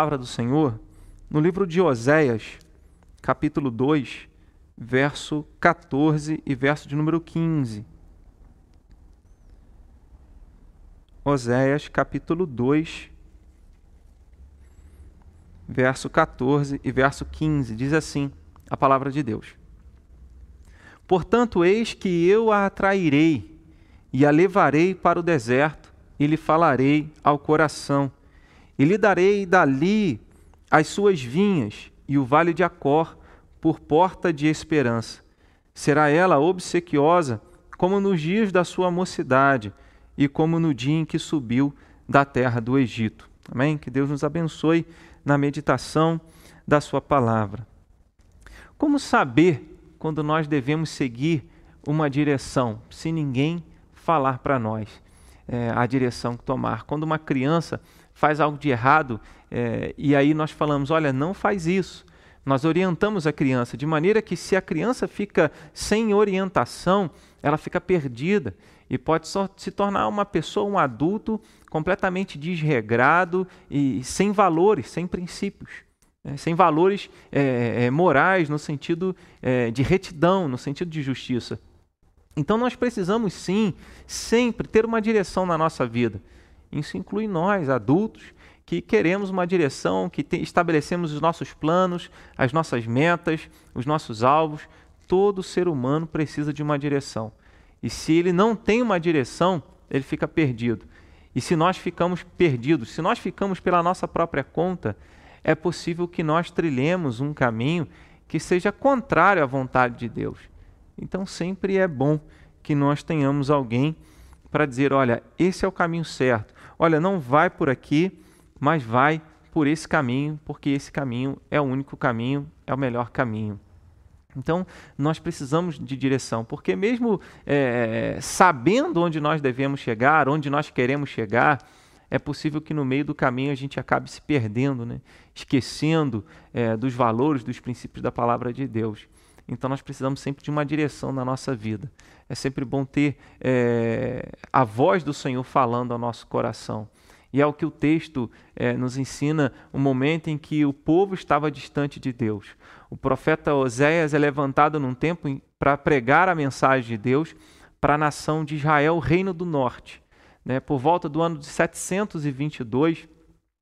palavra do Senhor no livro de Oséias, capítulo 2, verso 14 e verso de número 15. Oséias, capítulo 2, verso 14 e verso 15. Diz assim a palavra de Deus: Portanto, eis que eu a atrairei e a levarei para o deserto e lhe falarei ao coração e lhe darei dali as suas vinhas e o vale de Acor por porta de esperança. Será ela obsequiosa como nos dias da sua mocidade e como no dia em que subiu da terra do Egito. Amém? Que Deus nos abençoe na meditação da sua palavra. Como saber quando nós devemos seguir uma direção, se ninguém falar para nós é, a direção que tomar? Quando uma criança faz algo de errado é, e aí nós falamos: olha, não faz isso. Nós orientamos a criança de maneira que, se a criança fica sem orientação, ela fica perdida e pode só se tornar uma pessoa, um adulto completamente desregrado e sem valores, sem princípios. Né? sem valores é, é, morais no sentido é, de retidão, no sentido de justiça. Então nós precisamos sim, sempre ter uma direção na nossa vida. Isso inclui nós, adultos, que queremos uma direção, que estabelecemos os nossos planos, as nossas metas, os nossos alvos. Todo ser humano precisa de uma direção. E se ele não tem uma direção, ele fica perdido. E se nós ficamos perdidos, se nós ficamos pela nossa própria conta, é possível que nós trilhemos um caminho que seja contrário à vontade de Deus. Então sempre é bom que nós tenhamos alguém para dizer: olha, esse é o caminho certo olha, não vai por aqui, mas vai por esse caminho, porque esse caminho é o único caminho, é o melhor caminho. Então, nós precisamos de direção, porque mesmo é, sabendo onde nós devemos chegar, onde nós queremos chegar, é possível que no meio do caminho a gente acabe se perdendo, né? esquecendo é, dos valores, dos princípios da palavra de Deus. Então nós precisamos sempre de uma direção na nossa vida. É sempre bom ter é, a voz do Senhor falando ao nosso coração. E é o que o texto é, nos ensina, o um momento em que o povo estava distante de Deus. O profeta Oséias é levantado num tempo para pregar a mensagem de Deus para a nação de Israel, o reino do norte. Né? Por volta do ano de 722,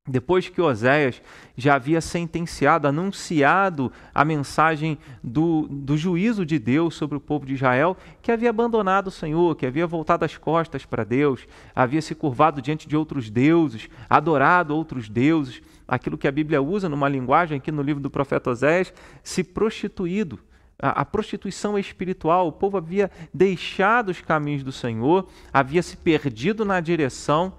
depois que Oséias já havia sentenciado, anunciado a mensagem do, do juízo de Deus sobre o povo de Israel, que havia abandonado o Senhor, que havia voltado as costas para Deus, havia se curvado diante de outros deuses, adorado outros deuses, aquilo que a Bíblia usa numa linguagem aqui no livro do profeta Oséias, se prostituído. A, a prostituição espiritual, o povo havia deixado os caminhos do Senhor, havia se perdido na direção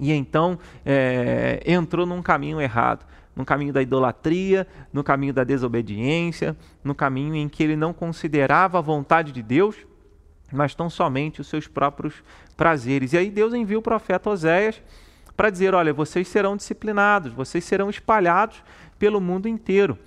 e então é, entrou num caminho errado, no caminho da idolatria, no caminho da desobediência, no caminho em que ele não considerava a vontade de Deus, mas tão somente os seus próprios prazeres. E aí Deus envia o profeta Oséias para dizer: olha, vocês serão disciplinados, vocês serão espalhados pelo mundo inteiro.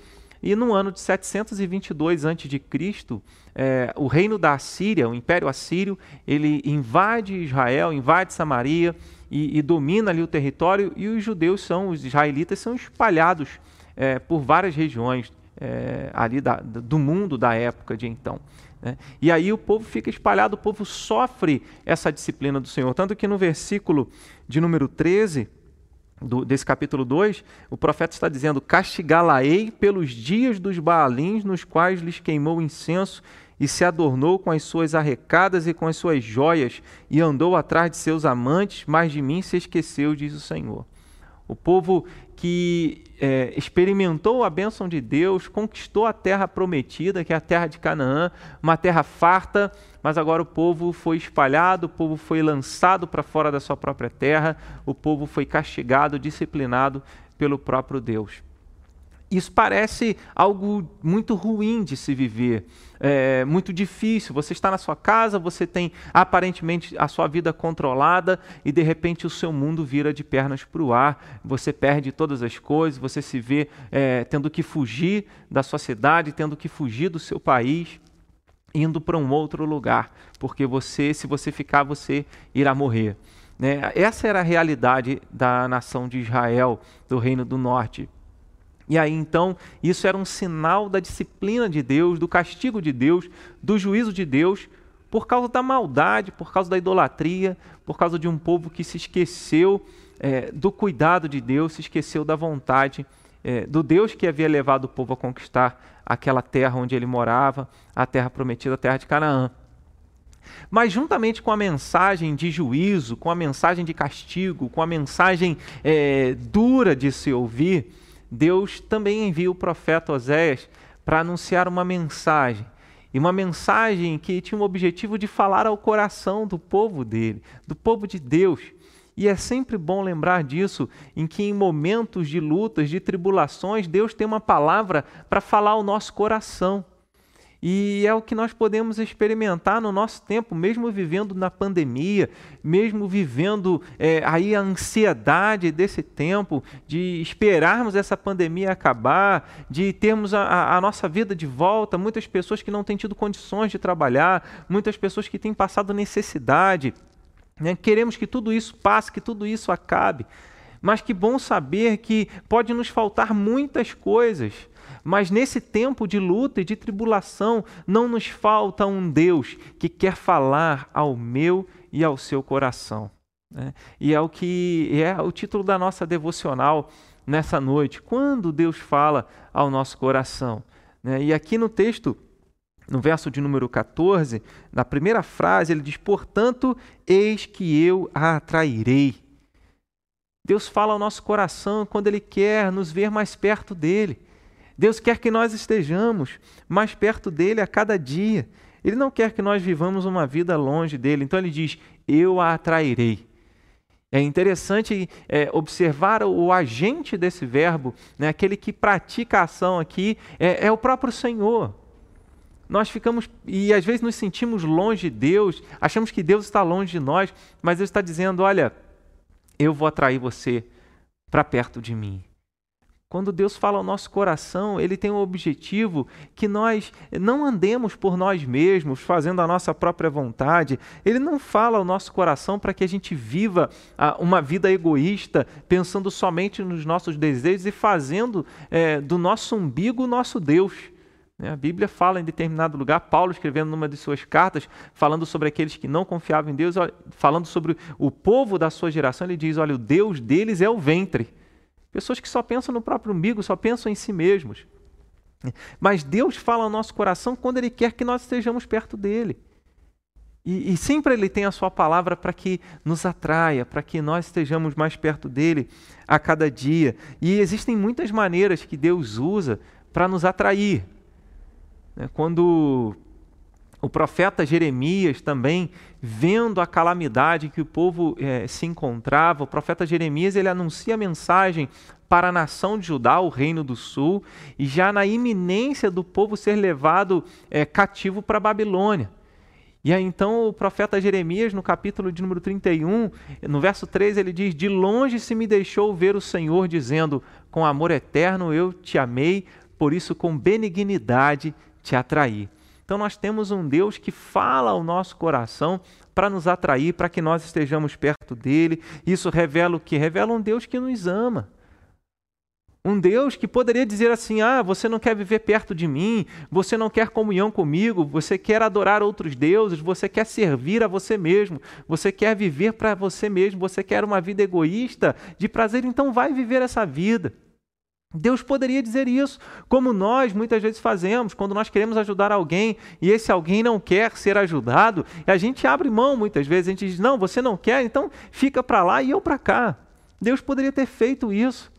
E no ano de 722 a.C., é, o reino da Assíria, o Império Assírio, ele invade Israel, invade Samaria, e, e, domina ali o território, e os judeus são, os israelitas são espalhados é, por várias regiões é, ali da, do mundo da época de então. Né? E aí o povo fica espalhado, o povo sofre essa disciplina do Senhor. Tanto que no versículo de número 13, do, desse capítulo 2, o profeta está dizendo: Castigá-la-ei pelos dias dos Baalins, nos quais lhes queimou incenso e se adornou com as suas arrecadas e com as suas joias, e andou atrás de seus amantes, mas de mim se esqueceu, diz o Senhor. O povo que é, experimentou a bênção de Deus, conquistou a terra prometida, que é a terra de Canaã, uma terra farta, mas agora o povo foi espalhado, o povo foi lançado para fora da sua própria terra, o povo foi castigado, disciplinado pelo próprio Deus. Isso parece algo muito ruim de se viver, é, muito difícil. Você está na sua casa, você tem aparentemente a sua vida controlada e de repente o seu mundo vira de pernas para o ar, você perde todas as coisas, você se vê é, tendo que fugir da sua cidade, tendo que fugir do seu país, indo para um outro lugar, porque você, se você ficar, você irá morrer. Né? Essa era a realidade da nação de Israel, do Reino do Norte. E aí então, isso era um sinal da disciplina de Deus, do castigo de Deus, do juízo de Deus, por causa da maldade, por causa da idolatria, por causa de um povo que se esqueceu é, do cuidado de Deus, se esqueceu da vontade é, do Deus que havia levado o povo a conquistar aquela terra onde ele morava, a terra prometida, a terra de Canaã. Mas, juntamente com a mensagem de juízo, com a mensagem de castigo, com a mensagem é, dura de se ouvir, Deus também envia o profeta Oséias para anunciar uma mensagem. E uma mensagem que tinha o objetivo de falar ao coração do povo dele, do povo de Deus. E é sempre bom lembrar disso, em que em momentos de lutas, de tribulações, Deus tem uma palavra para falar ao nosso coração. E é o que nós podemos experimentar no nosso tempo, mesmo vivendo na pandemia, mesmo vivendo é, aí a ansiedade desse tempo, de esperarmos essa pandemia acabar, de termos a, a nossa vida de volta. Muitas pessoas que não têm tido condições de trabalhar, muitas pessoas que têm passado necessidade. Né? Queremos que tudo isso passe, que tudo isso acabe. Mas que bom saber que pode nos faltar muitas coisas mas nesse tempo de luta e de tribulação, não nos falta um Deus que quer falar ao meu e ao seu coração. Né? E é o que é o título da nossa devocional nessa noite. Quando Deus fala ao nosso coração. Né? E aqui no texto, no verso de número 14, na primeira frase, ele diz: Portanto, eis que eu a atrairei. Deus fala ao nosso coração quando Ele quer nos ver mais perto dele. Deus quer que nós estejamos mais perto dele a cada dia. Ele não quer que nós vivamos uma vida longe dele. Então ele diz: Eu a atrairei. É interessante é, observar o, o, agente desse verbo, né, aquele que pratica a ação aqui, é, é o próprio Senhor. Nós ficamos, e às vezes nos sentimos longe de Deus, achamos que Deus está longe de nós, mas Deus está dizendo: Olha, eu vou atrair você para perto de mim. Quando Deus fala ao nosso coração, Ele tem o objetivo que nós não andemos por nós mesmos, fazendo a nossa própria vontade. Ele não fala ao nosso coração para que a gente viva ah, uma vida egoísta, pensando somente nos nossos desejos e fazendo é, do nosso umbigo o nosso Deus. Né? A Bíblia fala em determinado lugar, Paulo escrevendo numa de suas cartas, falando sobre aqueles que não confiavam em Deus, falando sobre o povo da sua geração, ele diz: olha, o Deus deles é o ventre. Pessoas que só pensam no próprio umbigo, só pensam em si mesmos. Mas Deus fala ao nosso coração quando Ele quer que nós estejamos perto dele. E, e sempre Ele tem a Sua palavra para que nos atraia, para que nós estejamos mais perto dele a cada dia. E existem muitas maneiras que Deus usa para nos atrair. Né, quando o profeta Jeremias também, vendo a calamidade que o povo eh, se encontrava, o profeta Jeremias ele anuncia a mensagem para a nação de Judá, o reino do sul, e já na iminência do povo ser levado eh, cativo para a Babilônia. E aí então o profeta Jeremias, no capítulo de número 31, no verso 3, ele diz: De longe se me deixou ver o Senhor, dizendo: Com amor eterno eu te amei, por isso com benignidade te atraí. Então nós temos um Deus que fala ao nosso coração para nos atrair, para que nós estejamos perto dele. Isso revela o que? Revela um Deus que nos ama. Um Deus que poderia dizer assim: ah, você não quer viver perto de mim, você não quer comunhão comigo, você quer adorar outros deuses, você quer servir a você mesmo, você quer viver para você mesmo, você quer uma vida egoísta de prazer, então vai viver essa vida. Deus poderia dizer isso, como nós muitas vezes fazemos, quando nós queremos ajudar alguém e esse alguém não quer ser ajudado, e a gente abre mão muitas vezes, a gente diz: Não, você não quer, então fica para lá e eu para cá. Deus poderia ter feito isso.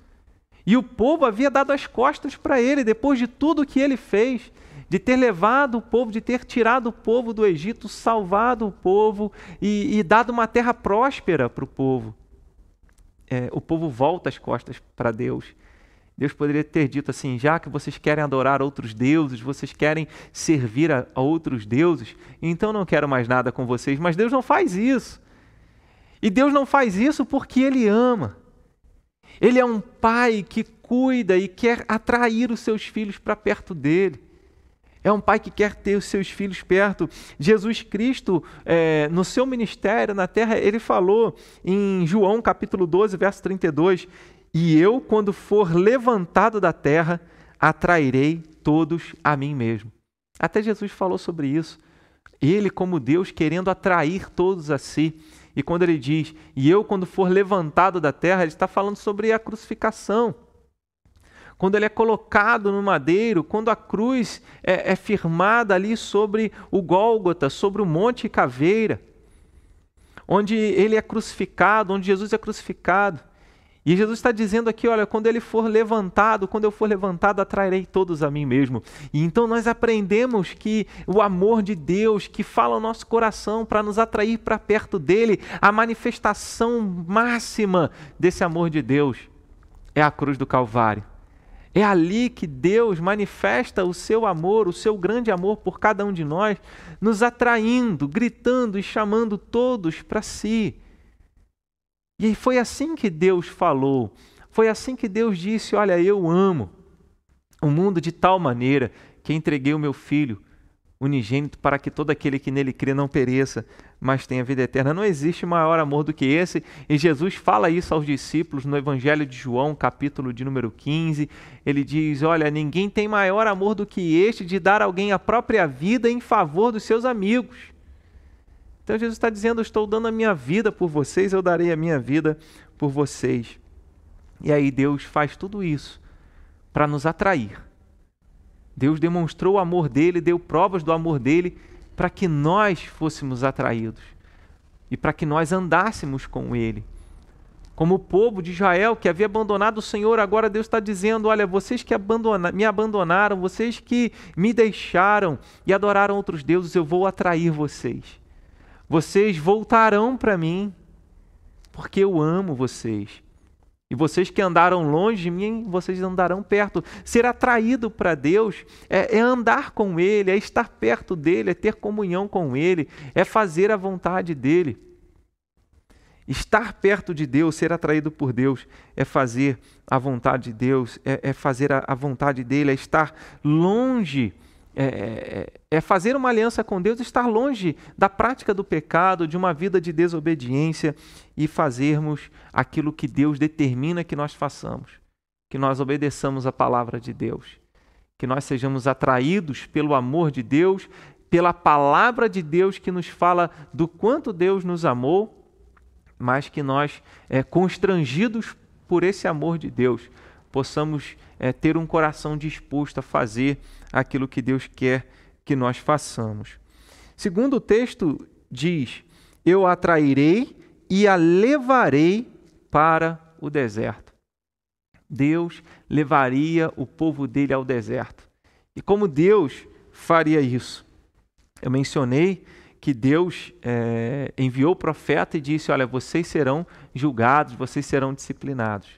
E o povo havia dado as costas para ele, depois de tudo que ele fez, de ter levado o povo, de ter tirado o povo do Egito, salvado o povo e, e dado uma terra próspera para o povo. É, o povo volta as costas para Deus Deus poderia ter dito assim: já que vocês querem adorar outros deuses, vocês querem servir a, a, outros deuses, então não quero mais nada com vocês. Mas Deus não faz isso. E Deus não faz isso porque Ele ama. Ele é um pai que cuida e quer atrair os seus filhos para perto dele. É um pai que quer ter os seus filhos perto. Jesus Cristo, é, no seu ministério na terra, ele falou em João capítulo 12, verso 32: E eu, quando for levantado da terra, atrairei todos a mim mesmo. Até Jesus falou sobre isso. Ele, como Deus, querendo atrair todos a si. E quando ele diz, e eu, quando for levantado da terra, ele está falando sobre a crucificação quando ele é colocado no madeiro, quando a cruz é, é firmada ali sobre o Gólgota, sobre o Monte Caveira, onde ele é crucificado, onde Jesus é crucificado. E Jesus está dizendo aqui: olha, quando ele for levantado, quando eu for levantado, atrairei todos a mim mesmo. E então nós aprendemos que o amor de Deus, que fala o nosso coração para nos atrair para perto dele, a manifestação máxima desse amor de Deus é a cruz do Calvário. É ali que Deus manifesta o seu amor, o seu grande amor por cada um de nós, nos atraindo, gritando e chamando todos para si. E foi assim que Deus falou, foi assim que Deus disse: Olha, eu amo o mundo de tal maneira que entreguei o meu filho unigênito para que todo aquele que nele crê não pereça, mas tenha vida eterna. Não existe maior amor do que esse, e Jesus fala isso aos discípulos no Evangelho de João, capítulo de número 15. Ele diz: Olha, ninguém tem maior amor do que este de dar alguém a própria vida em favor dos seus amigos. Então Jesus está dizendo: Estou dando a minha vida por vocês, eu darei a minha vida por vocês. E aí Deus faz tudo isso para nos atrair Deus demonstrou o amor dele, deu provas do amor dele para que nós fôssemos atraídos e para que nós andássemos com ele. Como o povo de Israel que havia abandonado o Senhor, agora Deus está dizendo: Olha, vocês que abandona me abandonaram, vocês que me deixaram e adoraram outros deuses, eu vou atrair vocês. Vocês voltarão para mim, porque eu amo vocês. E vocês que andaram longe de mim, vocês andarão perto. Ser atraído para Deus é, é, andar com Ele, é estar perto dEle, é ter comunhão com Ele, é fazer a vontade dEle. Estar perto de Deus, ser atraído por Deus, é fazer a vontade de Deus, é, é fazer a, a vontade dEle, é estar longe é, é, é, fazer uma aliança com Deus, estar longe da prática do pecado, de uma vida de desobediência e fazermos aquilo que Deus determina que nós façamos, que nós obedeçamos a palavra de Deus, que nós sejamos atraídos pelo amor de Deus, pela palavra de Deus que nos fala do quanto Deus nos amou, mas que nós, é, constrangidos por esse amor de Deus, possamos é, ter um coração disposto a fazer aquilo que Deus quer que nós façamos. Segundo o texto diz: Eu a e a levarei para o deserto. Deus levaria o povo dele ao deserto. E como Deus faria isso? Eu mencionei que Deus é, enviou o profeta e disse: Olha, vocês serão julgados, vocês serão disciplinados.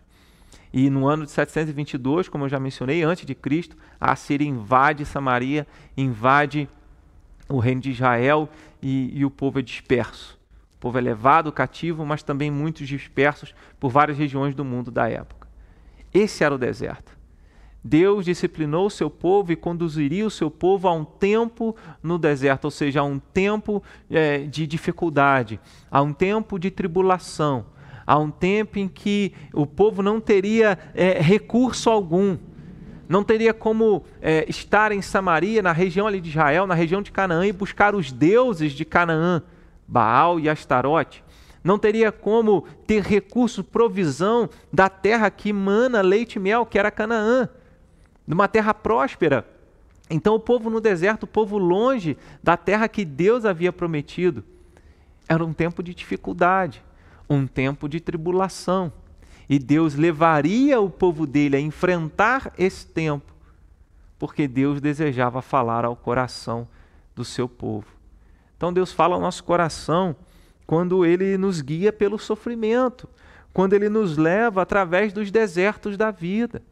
E no ano de 722, como eu já mencionei, antes de Cristo, a Assíria invade Samaria, invade o reino de Israel e, e o povo é disperso. O povo é levado cativo, mas também muitos dispersos por várias regiões do mundo da época. Esse era o deserto. Deus disciplinou o seu povo e conduziria o seu povo a um tempo no deserto, ou seja, a um tempo é, de dificuldade, a um tempo de tribulação, Há um tempo em que o povo não teria é, recurso algum, não teria como é, estar em Samaria, na região ali de Israel, na região de Canaã, e buscar os deuses de Canaã, Baal e Astarote. Não teria como ter recurso, provisão da terra que mana leite e mel, que era Canaã, de uma terra próspera. Então, o povo no deserto, o povo longe da terra que Deus havia prometido, era um tempo de dificuldade um tempo de tribulação. E Deus levaria o povo dele a enfrentar esse tempo, porque Deus desejava falar ao coração do seu povo. Então Deus fala ao nosso coração quando ele nos guia pelo sofrimento, quando ele nos leva através dos desertos da vida.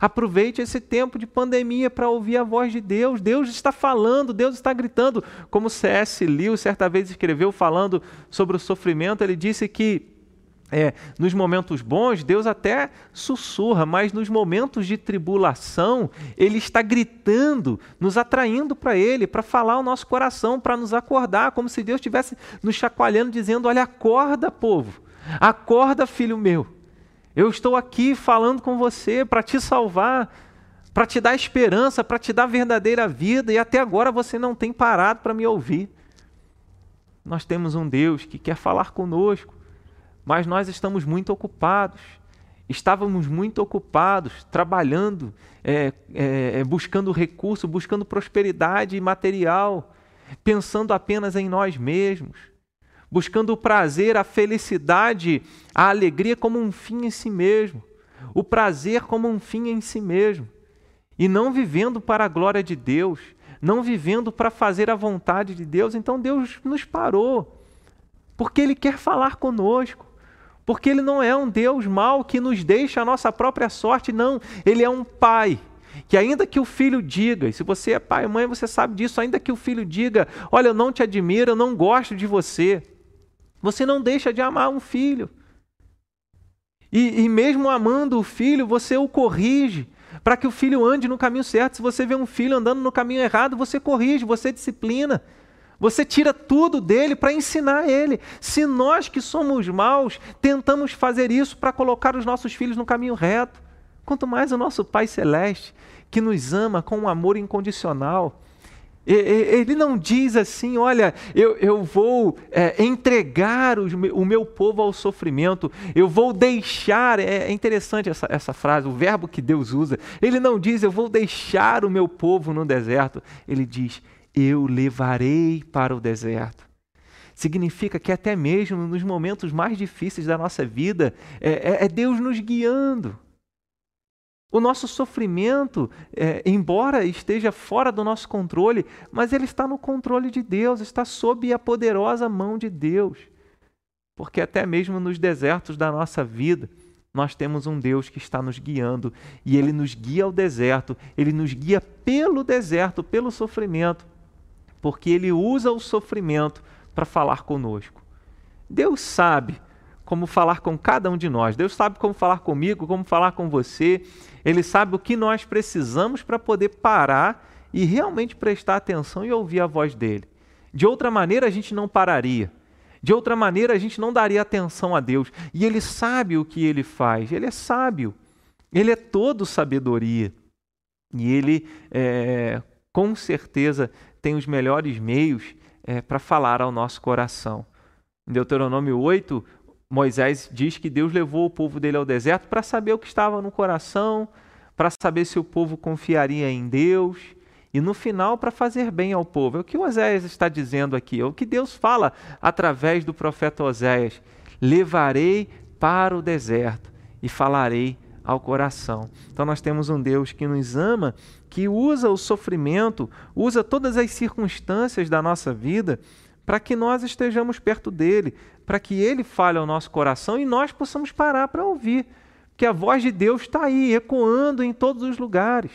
Aproveite esse tempo de pandemia para ouvir a voz de Deus. Deus está falando, Deus está gritando. Como C.S. Lewis certa vez escreveu falando sobre o sofrimento, ele disse que é, nos momentos bons, Deus até sussurra, mas nos momentos de tribulação, Ele está gritando, nos atraindo para Ele, para falar o nosso coração, para nos acordar, como se Deus estivesse nos chacoalhando, dizendo: Olha, acorda, povo, acorda, filho meu. Eu estou aqui falando com você para te salvar, para te dar esperança, para te dar verdadeira vida, e até agora você não tem parado para me ouvir. Nós temos um Deus que quer falar conosco mas nós estamos muito ocupados. Estávamos muito ocupados, trabalhando, é, é, é, buscando recurso, buscando prosperidade material, pensando apenas em nós mesmos, buscando o prazer, a felicidade, a alegria como um fim em si mesmo, o prazer como um fim em si mesmo, e não vivendo para a glória de Deus, não vivendo para fazer a vontade de Deus. Então Deus nos parou, porque Ele quer falar conosco. Porque Ele não é um Deus mau que nos deixa a nossa própria sorte, não. Ele é um Pai que ainda que o filho diga, e se você é pai e mãe, você sabe disso, ainda que o filho diga, olha, eu não te admiro, eu não gosto de você, você não deixa de amar um filho. E, e mesmo amando o filho, você o corrige, para que o filho ande no caminho certo. Se você vê um filho andando no caminho errado, você corrige, você disciplina. Você tira tudo dele para ensinar ele. Se nós que somos maus tentamos fazer isso para colocar os nossos filhos no caminho reto, quanto mais o nosso Pai Celeste, que nos ama com um amor incondicional, ele não diz assim, olha, eu, eu vou é, entregar os, o meu povo ao sofrimento, eu vou deixar. É, é interessante essa, essa frase, o verbo que Deus usa. Ele não diz, eu vou deixar o meu povo no deserto. Ele diz, eu levarei para o deserto. Significa que até mesmo nos momentos mais difíceis da nossa vida, é, é, é Deus nos guiando. O nosso sofrimento, é, embora esteja fora do nosso controle, mas ele está no controle de Deus, está sob a poderosa mão de Deus. Porque até mesmo nos desertos da nossa vida, nós temos um Deus que está nos guiando e ele nos guia ao deserto, ele nos guia pelo deserto, pelo sofrimento, porque ele usa o sofrimento para falar conosco. Deus sabe como falar com cada um de nós. Deus sabe como falar comigo, como falar com você. Ele sabe o que nós precisamos para poder parar e realmente prestar atenção e ouvir a voz dele. De outra maneira, a gente não pararia. De outra maneira, a gente não daria atenção a Deus. E ele sabe o que ele faz. Ele é sábio. Ele é todo sabedoria. E ele, é, com certeza, tem os melhores meios é, para falar ao nosso coração. Em Deuteronômio 8, Moisés diz que Deus levou o povo dele ao deserto para saber o que estava no coração, para saber se o povo confiaria em Deus e no final para fazer bem ao povo. É o que Oséias está dizendo aqui, é o que Deus fala através do profeta Oséias: levarei para o deserto e falarei ao coração. Então nós temos um Deus que nos ama, que usa o sofrimento, usa todas as circunstâncias da nossa vida para que nós estejamos perto dele, para que ele fale ao nosso coração e nós possamos parar para ouvir, porque a voz de Deus está aí, ecoando em todos os lugares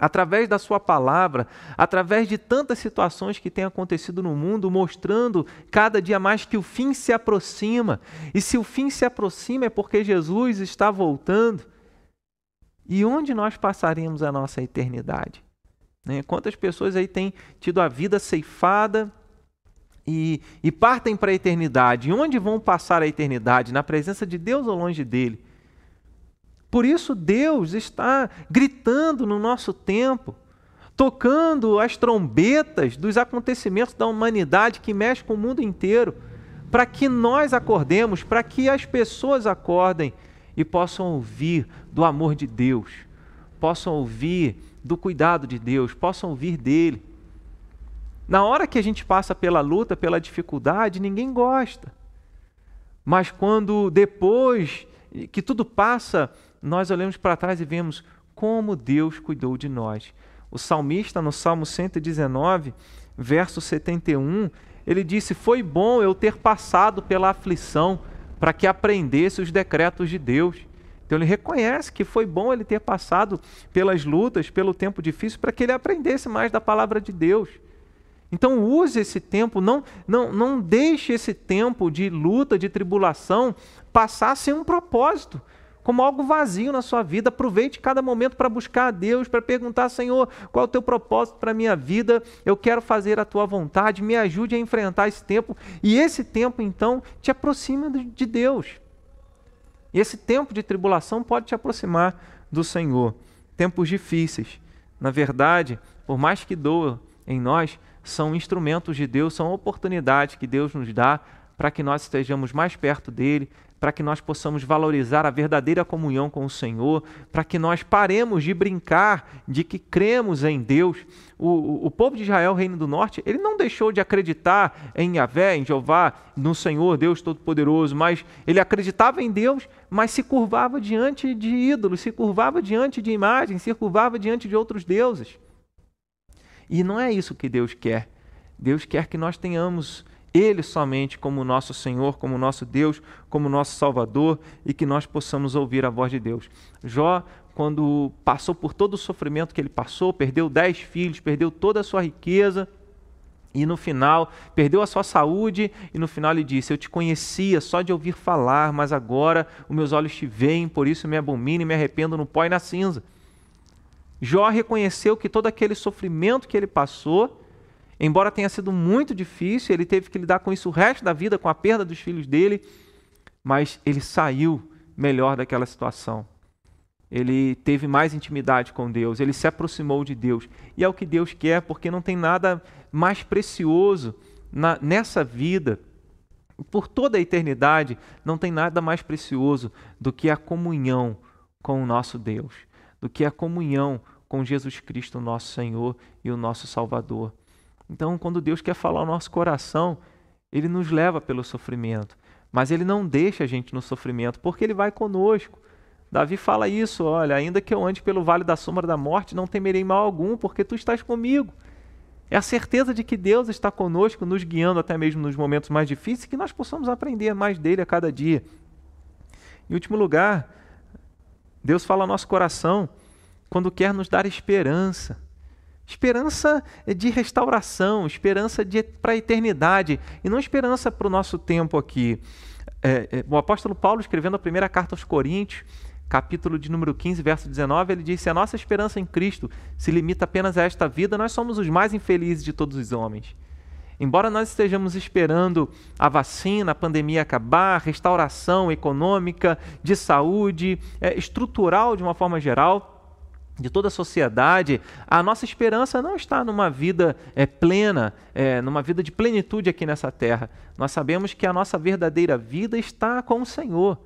através da sua palavra, através de tantas situações que têm acontecido no mundo, mostrando cada dia mais que o fim se aproxima. E se o fim se aproxima é porque Jesus está voltando. E onde nós passaremos a nossa eternidade? Né? Quantas pessoas aí têm tido a vida ceifada e, e partem para a eternidade? E onde vão passar a eternidade? Na presença de Deus ou longe dele? Por isso, Deus está gritando no nosso tempo, tocando as trombetas dos acontecimentos da humanidade que mexe com o mundo inteiro, para que nós acordemos, para que as pessoas acordem e possam ouvir do amor de Deus, possam ouvir do cuidado de Deus, possam ouvir dele. Na hora que a gente passa pela luta, pela dificuldade, ninguém gosta. Mas quando depois que tudo passa, nós olhamos para trás e vemos como Deus cuidou de nós. O salmista, no Salmo 119, verso 71, ele disse: Foi bom eu ter passado pela aflição para que aprendesse os decretos de Deus. Então ele reconhece que foi bom ele ter passado pelas lutas, pelo tempo difícil, para que ele aprendesse mais da palavra de Deus. Então use esse tempo, não, não, não deixe esse tempo de luta, de tribulação, passar sem um propósito, como algo vazio na sua vida. Aproveite cada momento para buscar a Deus, para perguntar, Senhor, qual é o teu propósito para a minha vida? Eu quero fazer a tua vontade, me ajude a enfrentar esse tempo. E esse tempo, então, te aproxima de Deus. E esse tempo de tribulação pode te aproximar do Senhor. Tempos difíceis. Na verdade, por mais que doa em nós, são instrumentos de Deus, são oportunidades que Deus nos dá para que nós estejamos mais perto dele, para que nós possamos valorizar a verdadeira comunhão com o Senhor, para que nós paremos de brincar de que cremos em Deus. O, o, o, povo de Israel, Reino do Norte, ele não deixou de acreditar em Yahvé, em Jeová, no Senhor, Deus Todo-Poderoso, mas ele acreditava em Deus, mas se curvava diante de ídolos, se curvava diante de imagens, se curvava diante de outros deuses. E não é isso que Deus quer. Deus quer que nós tenhamos Ele somente como nosso Senhor, como nosso Deus, como nosso Salvador e que nós possamos ouvir a voz de Deus. Jó, quando passou por todo o sofrimento que ele passou, perdeu dez filhos, perdeu toda a sua riqueza e no final perdeu a sua saúde e no final ele disse: Eu te conhecia só de ouvir falar, mas agora os meus olhos te veem, por isso me abomino e me arrependo no pó e na cinza. Jó reconheceu que todo aquele sofrimento que ele passou, embora tenha sido muito difícil, ele teve que lidar com isso o resto da vida, com a perda dos filhos dele, mas ele saiu melhor daquela situação. Ele teve mais intimidade com Deus, ele se aproximou de Deus. E é o que Deus quer, porque não tem nada mais precioso na, nessa vida, por toda a eternidade, não tem nada mais precioso do que a comunhão com o nosso Deus, do que a comunhão com Jesus Cristo, nosso Senhor e o nosso Salvador. Então, quando Deus quer falar ao nosso coração, ele nos leva pelo sofrimento, mas ele não deixa a gente no sofrimento, porque ele vai conosco. Davi fala isso, olha, ainda que eu ande pelo vale da sombra da morte, não temerei mal algum, porque tu estás comigo. É a certeza de que Deus está conosco, nos guiando até mesmo nos momentos mais difíceis, que nós possamos aprender mais dele a cada dia. Em último lugar, Deus fala ao nosso coração quando quer nos dar esperança. Esperança de restauração, esperança para a eternidade, e não esperança para o nosso tempo aqui. É, é, o apóstolo Paulo, escrevendo a primeira carta aos Coríntios, capítulo de número 15, verso 19, ele diz: Se a nossa esperança em Cristo se limita apenas a esta vida, nós somos os mais infelizes de todos os homens. Embora nós estejamos esperando a vacina, a pandemia acabar, restauração econômica, de saúde, é, estrutural de uma forma geral, de toda a sociedade, a nossa esperança não está numa vida é, plena, é, numa vida de plenitude aqui nessa terra. Nós sabemos que a nossa verdadeira vida está com o Senhor.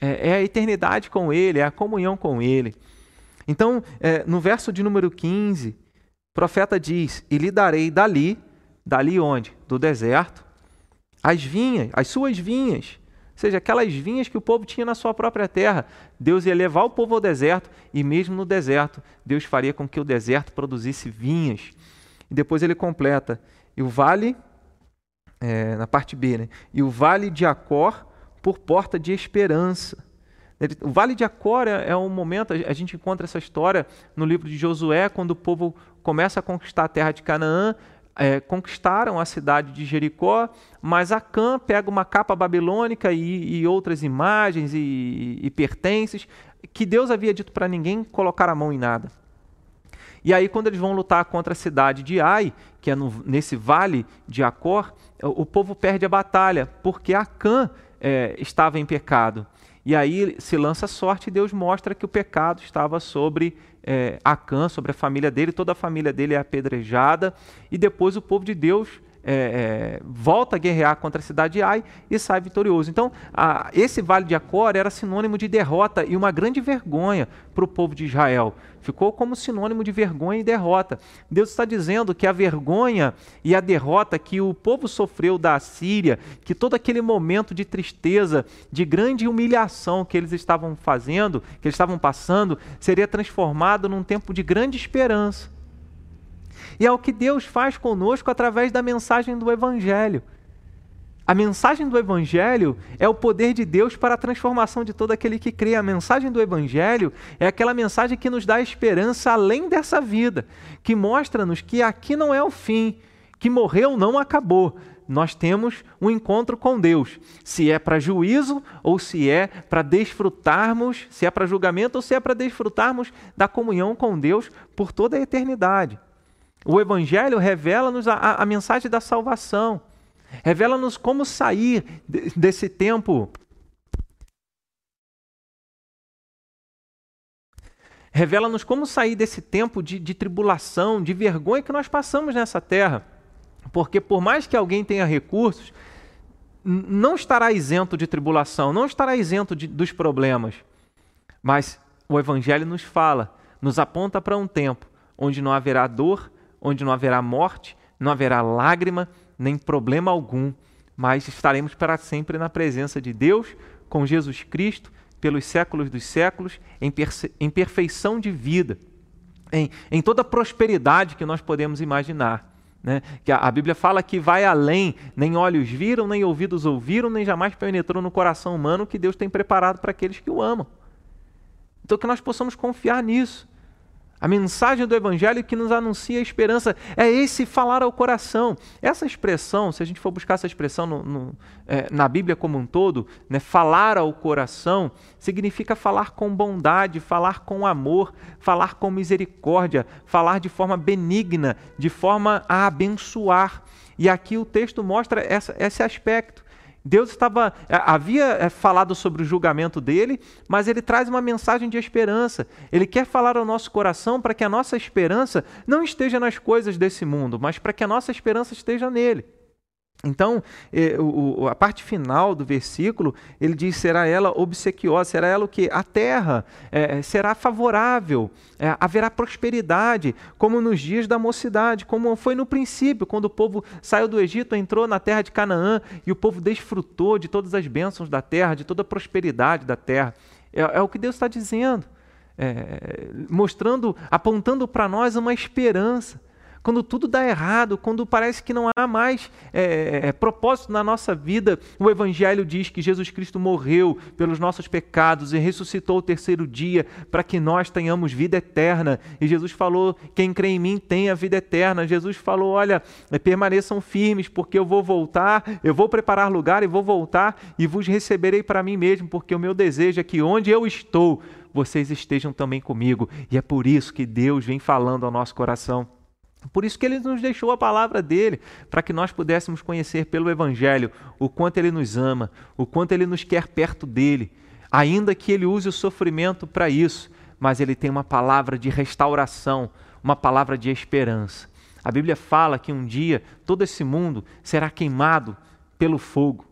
É, é a eternidade com Ele, é a comunhão com Ele. Então, é, no verso de número 15, o profeta diz: E lhe darei dali, dali onde? Do deserto, as vinhas, as suas vinhas, seja, aquelas vinhas que o povo tinha na sua própria terra. Deus ia levar o povo ao deserto e, mesmo no deserto, Deus faria com que o deserto produzisse vinhas. E depois ele completa: e o vale, é, na parte B, né? e o vale de Acor por porta de esperança. O Vale de Acor é, é um momento, a gente encontra essa história no livro de Josué, quando o povo começa a conquistar a terra de Canaã, é, conquistaram a cidade de Jericó, mas Acã pega uma capa babilônica e, e outras imagens e, e, pertences que Deus havia dito para ninguém colocar a mão em nada. E aí, quando eles vão lutar contra a cidade de Ai, que é no, nesse vale de Acor, o povo perde a batalha, porque Acã é, estava em pecado. E aí se lança sorte e Deus mostra que o pecado estava sobre é, Acã, sobre a família dele, toda a família dele é apedrejada, e depois o povo de Deus é, é, volta a guerrear contra a cidade de Ai e sai vitorioso. Então, a, esse vale de Acor era sinônimo de derrota e uma grande vergonha para o povo de Israel. Ficou como sinônimo de vergonha e derrota. Deus está dizendo que a vergonha e a derrota que o povo sofreu da Síria, que todo aquele momento de tristeza, de grande humilhação que eles estavam fazendo, que eles estavam passando, seria transformado num tempo de grande esperança e é o que Deus faz conosco através da mensagem do Evangelho. A mensagem do Evangelho é o poder de Deus para a transformação de todo aquele que crê. A mensagem do Evangelho é aquela mensagem que nos dá esperança além dessa vida, que mostra-nos que aqui não é o fim, que morreu não acabou. Nós temos um encontro com Deus. Se é para juízo ou se é para desfrutarmos, se é para julgamento ou se é para desfrutarmos da comunhão com Deus por toda a eternidade. O Evangelho revela-nos a, a, a, mensagem da salvação, revela-nos como sair desse tempo Revela-nos como sair desse tempo de, de tribulação, de vergonha que nós passamos nessa terra. Porque, por mais que alguém tenha recursos, não estará isento de tribulação, não estará isento de, dos problemas. Mas o Evangelho nos fala, nos aponta para um tempo onde não haverá dor, onde não haverá morte, não haverá lágrima, nem problema algum, mas estaremos para sempre na presença de Deus, com Jesus Cristo, pelos séculos dos séculos, em, em perfeição de vida, em, em toda a prosperidade que nós podemos imaginar. Né? Que a, a, Bíblia fala que vai além, nem olhos viram, nem ouvidos ouviram, nem jamais penetrou no coração humano que Deus tem preparado para aqueles que o amam. Então que nós possamos confiar nisso. A mensagem do Evangelho que nos anuncia a esperança é esse falar ao coração. Essa expressão, se a gente for buscar essa expressão no, no, é, na Bíblia como um todo, né, falar ao coração, significa falar com bondade, falar com amor, falar com misericórdia, falar de forma benigna, de forma a abençoar. E aqui o texto mostra essa, esse aspecto. Deus estava é, havia é, falado sobre o julgamento dele, mas ele traz uma mensagem de esperança. Ele quer falar ao nosso coração para que a nossa esperança não esteja nas coisas desse mundo, mas para que a nossa esperança esteja nele. Então, eh, a parte final do versículo, ele diz: será ela obsequiosa, será ela o que? A terra eh, será favorável, eh, haverá prosperidade, como nos dias da mocidade, como foi no princípio, quando o povo saiu do Egito, entrou na terra de Canaã e o povo desfrutou de todas as bênçãos da terra, de toda a prosperidade da terra. É, é o que Deus está dizendo, mostrando, apontando para nós uma esperança quando tudo dá errado, quando parece que não há mais é, é, propósito na nossa vida, o Evangelho diz que Jesus Cristo morreu pelos nossos pecados e ressuscitou o terceiro dia para que nós tenhamos vida eterna. E Jesus falou: quem crê em mim tem a vida eterna. Jesus falou: olha, permaneçam firmes, porque eu vou voltar, eu vou preparar lugar e vou voltar e vos receberei para mim mesmo, porque o meu desejo é que onde eu estou, vocês estejam também comigo. E é por isso que Deus vem falando ao nosso coração. Por isso que ele nos deixou a palavra dele, para que nós pudéssemos conhecer pelo Evangelho o quanto ele nos ama, o quanto ele nos quer perto dele, ainda que ele use o sofrimento para isso, mas ele tem uma palavra de restauração, uma palavra de esperança. A Bíblia fala que um dia todo esse mundo será queimado pelo fogo.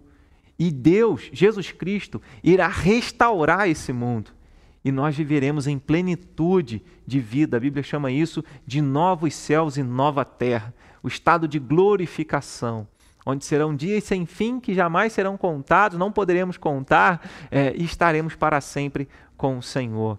E Deus, Jesus Cristo, irá restaurar esse mundo e nós viveremos em plenitude de vida. A Bíblia chama isso de novos céus e nova terra, o estado de glorificação, onde serão dias sem fim que jamais serão contados, não poderemos contar é, e estaremos para sempre com o Senhor.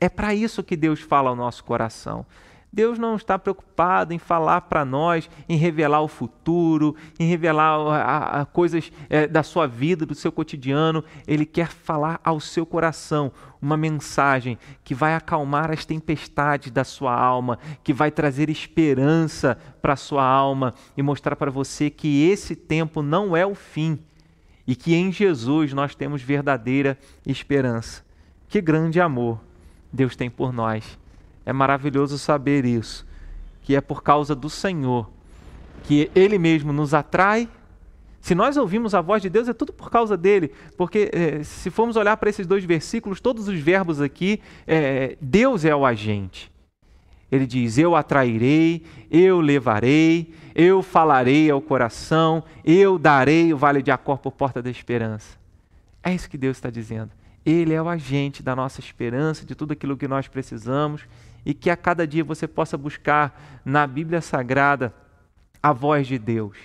É para isso que Deus fala ao nosso coração. Deus não está preocupado em falar para nós, em revelar o futuro, em revelar a, a coisas é, da sua vida, do seu cotidiano. Ele quer falar ao seu coração uma mensagem que vai acalmar as tempestades da sua alma, que vai trazer esperança para a sua alma e mostrar para você que esse tempo não é o fim e que em Jesus nós temos verdadeira esperança. Que grande amor Deus tem por nós é maravilhoso saber isso, que é por causa do Senhor, que Ele mesmo nos atrai. Se nós ouvimos a voz de Deus, é tudo por causa dele, porque é, se formos olhar para esses dois versículos, todos os verbos aqui, é, Deus é o agente. Ele diz: Eu atrairei, eu levarei, eu falarei ao coração, eu darei o vale de Acor por porta da esperança. É isso que Deus está dizendo. Ele é o agente da nossa esperança, de tudo aquilo que nós precisamos e que a cada dia você possa buscar na Bíblia Sagrada a voz de Deus,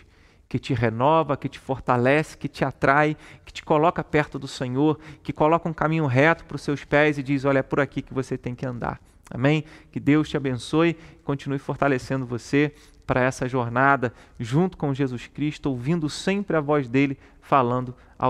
que te renova, que te fortalece, que te atrai, que te coloca perto do Senhor, que coloca um caminho reto para os seus pés e diz: Olha, é por aqui que você tem que andar. Amém? Que Deus te abençoe, continue fortalecendo você para essa jornada junto com Jesus Cristo, ouvindo sempre a voz dele falando ao